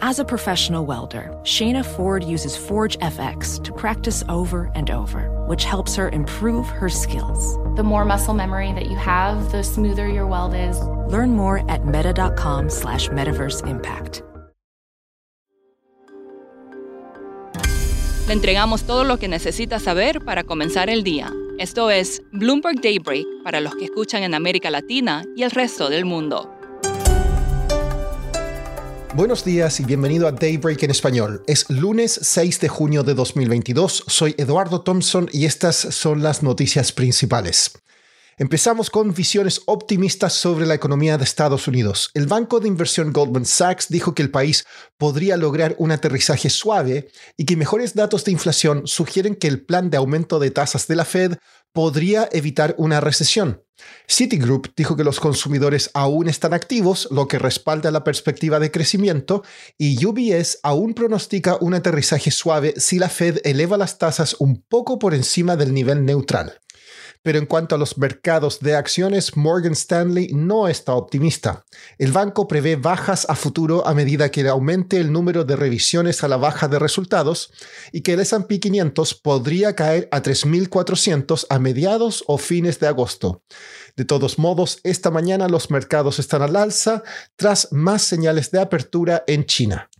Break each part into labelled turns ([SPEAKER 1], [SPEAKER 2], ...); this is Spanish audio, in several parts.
[SPEAKER 1] As a professional welder, Shayna Ford uses Forge FX to practice over and over, which helps her improve her skills.
[SPEAKER 2] The more muscle memory that you have, the smoother your weld is.
[SPEAKER 1] Learn more at meta.com slash metaverse impact.
[SPEAKER 3] Le entregamos todo lo que necesita saber para comenzar el día. Esto es Bloomberg Daybreak para los que escuchan en América Latina y el resto del mundo.
[SPEAKER 4] Buenos días y bienvenido a Daybreak en español. Es lunes 6 de junio de 2022. Soy Eduardo Thompson y estas son las noticias principales. Empezamos con visiones optimistas sobre la economía de Estados Unidos. El banco de inversión Goldman Sachs dijo que el país podría lograr un aterrizaje suave y que mejores datos de inflación sugieren que el plan de aumento de tasas de la Fed podría evitar una recesión. Citigroup dijo que los consumidores aún están activos, lo que respalda la perspectiva de crecimiento, y UBS aún pronostica un aterrizaje suave si la Fed eleva las tasas un poco por encima del nivel neutral. Pero en cuanto a los mercados de acciones, Morgan Stanley no está optimista. El banco prevé bajas a futuro a medida que aumente el número de revisiones a la baja de resultados y que el S&P 500 podría caer a 3.400 a mediados o fines de agosto. De todos modos, esta mañana los mercados están al alza tras más señales de apertura en China.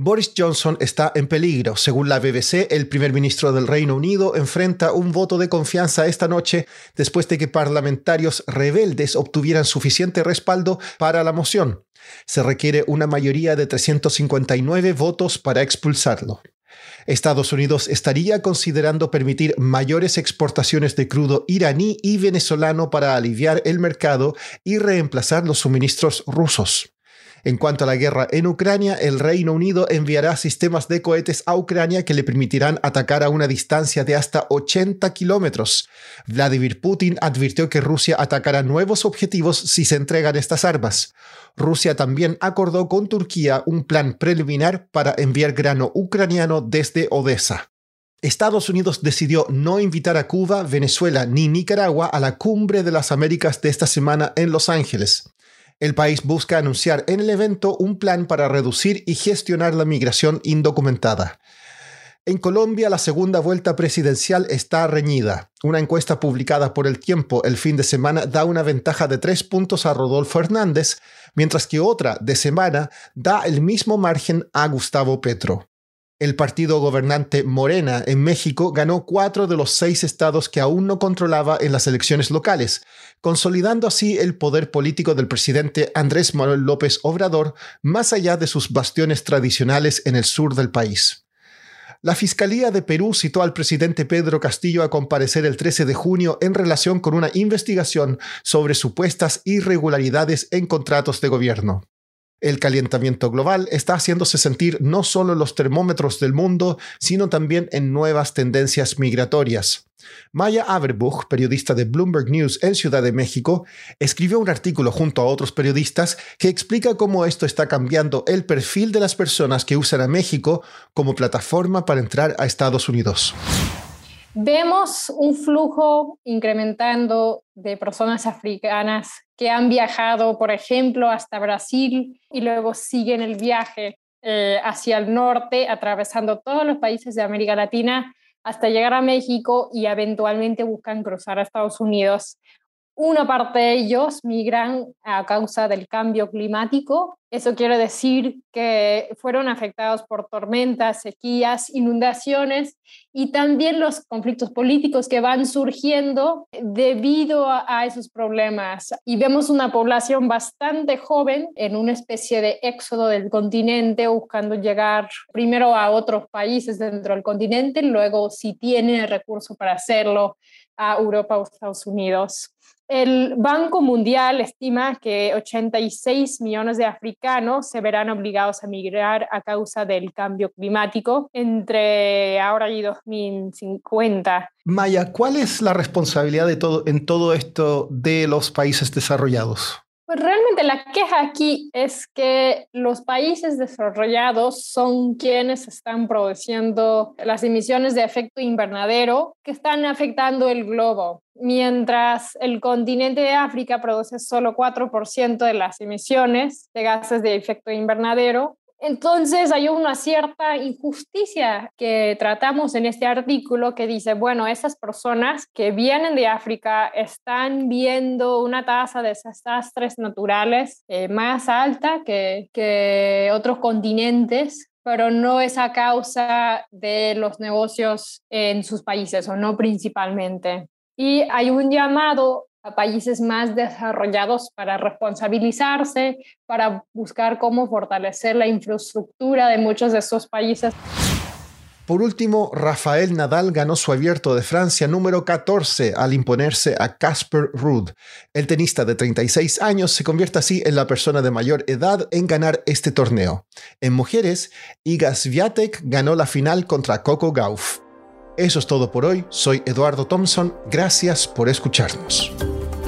[SPEAKER 4] Boris Johnson está en peligro. Según la BBC, el primer ministro del Reino Unido enfrenta un voto de confianza esta noche después de que parlamentarios rebeldes obtuvieran suficiente respaldo para la moción. Se requiere una mayoría de 359 votos para expulsarlo. Estados Unidos estaría considerando permitir mayores exportaciones de crudo iraní y venezolano para aliviar el mercado y reemplazar los suministros rusos. En cuanto a la guerra en Ucrania, el Reino Unido enviará sistemas de cohetes a Ucrania que le permitirán atacar a una distancia de hasta 80 kilómetros. Vladimir Putin advirtió que Rusia atacará nuevos objetivos si se entregan estas armas. Rusia también acordó con Turquía un plan preliminar para enviar grano ucraniano desde Odessa. Estados Unidos decidió no invitar a Cuba, Venezuela ni Nicaragua a la cumbre de las Américas de esta semana en Los Ángeles. El país busca anunciar en el evento un plan para reducir y gestionar la migración indocumentada. En Colombia, la segunda vuelta presidencial está reñida. Una encuesta publicada por El Tiempo el fin de semana da una ventaja de tres puntos a Rodolfo Hernández, mientras que otra de semana da el mismo margen a Gustavo Petro. El partido gobernante Morena en México ganó cuatro de los seis estados que aún no controlaba en las elecciones locales, consolidando así el poder político del presidente Andrés Manuel López Obrador más allá de sus bastiones tradicionales en el sur del país. La Fiscalía de Perú citó al presidente Pedro Castillo a comparecer el 13 de junio en relación con una investigación sobre supuestas irregularidades en contratos de gobierno. El calentamiento global está haciéndose sentir no solo en los termómetros del mundo, sino también en nuevas tendencias migratorias. Maya Averbuch, periodista de Bloomberg News en Ciudad de México, escribió un artículo junto a otros periodistas que explica cómo esto está cambiando el perfil de las personas que usan a México como plataforma para entrar a Estados Unidos.
[SPEAKER 5] Vemos un flujo incrementando de personas africanas que han viajado, por ejemplo, hasta Brasil y luego siguen el viaje eh, hacia el norte, atravesando todos los países de América Latina hasta llegar a México y eventualmente buscan cruzar a Estados Unidos. Una parte de ellos migran a causa del cambio climático Eso quiere decir que fueron afectados por tormentas, sequías, inundaciones y también los conflictos políticos que van surgiendo debido a, esos problemas. Y vemos una población bastante joven en una especie de éxodo del continente buscando llegar primero a otros países dentro del continente, luego si tiene el recurso para hacerlo a Europa o Estados Unidos. El Banco Mundial estima que 86 millones de africanos se verán obligados a migrar a causa del cambio climático entre ahora y 2050.
[SPEAKER 4] Maya, ¿cuál es la responsabilidad de todo, en todo esto de los países desarrollados?
[SPEAKER 5] Pues realmente la queja aquí es que los países desarrollados son quienes están produciendo las emisiones de efecto invernadero que están afectando el globo, mientras el continente de África produce solo 4% de las emisiones de gases de efecto invernadero entonces hay una cierta injusticia que tratamos en este artículo que dice, bueno, esas personas que vienen de África están viendo una tasa de desastres naturales eh, más alta que, que otros continentes, pero no es a causa de los negocios en sus países o no principalmente. Y hay un llamado a países más desarrollados para responsabilizarse, para buscar cómo fortalecer la infraestructura de muchos de estos países.
[SPEAKER 4] Por último, Rafael Nadal ganó su abierto de Francia número 14 al imponerse a Casper Ruud. El tenista de 36 años se convierte así en la persona de mayor edad en ganar este torneo. En mujeres, Iga Swiatek ganó la final contra Coco Gauff. Eso es todo por hoy. Soy Eduardo Thompson. Gracias por escucharnos.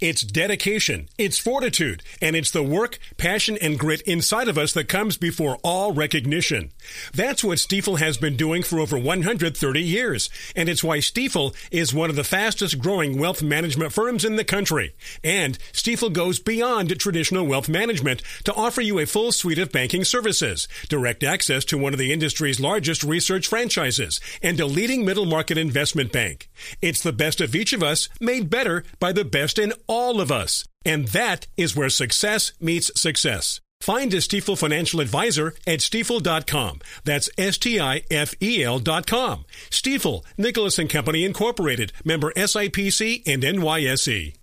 [SPEAKER 6] It's dedication, it's fortitude, and it's the work, passion, and grit inside of us that comes before all recognition. That's what Stiefel has been doing for over 130 years, and it's why Stiefel is one of the fastest growing wealth management firms in the country. And Stiefel goes beyond traditional wealth management to offer you a full suite of banking services, direct access to one of the industry's largest research franchises, and a leading middle market investment bank. It's the best of each of us made better by the best in all of us. And that is where success meets success. Find a Stiefel financial advisor at stiefel.com. That's S-T-I-F-E-L dot com. Stiefel, Nicholas and Company Incorporated, member SIPC and NYSE.